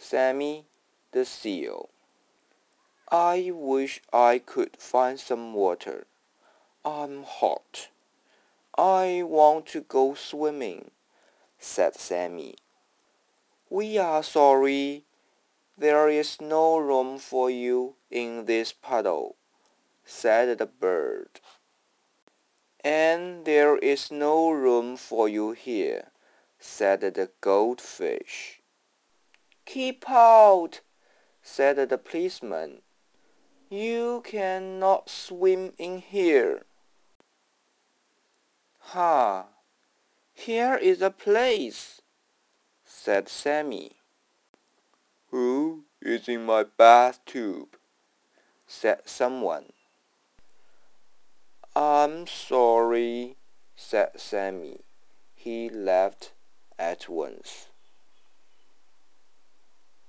Sammy the Seal. I wish I could find some water. I'm hot. I want to go swimming, said Sammy. We are sorry. There is no room for you in this puddle, said the bird. And there is no room for you here, said the goldfish. Keep out, said the policeman. You cannot swim in here. Ha! Here is a place, said Sammy. Who is in my bath tube? said someone. I'm sorry, said Sammy. He left at once.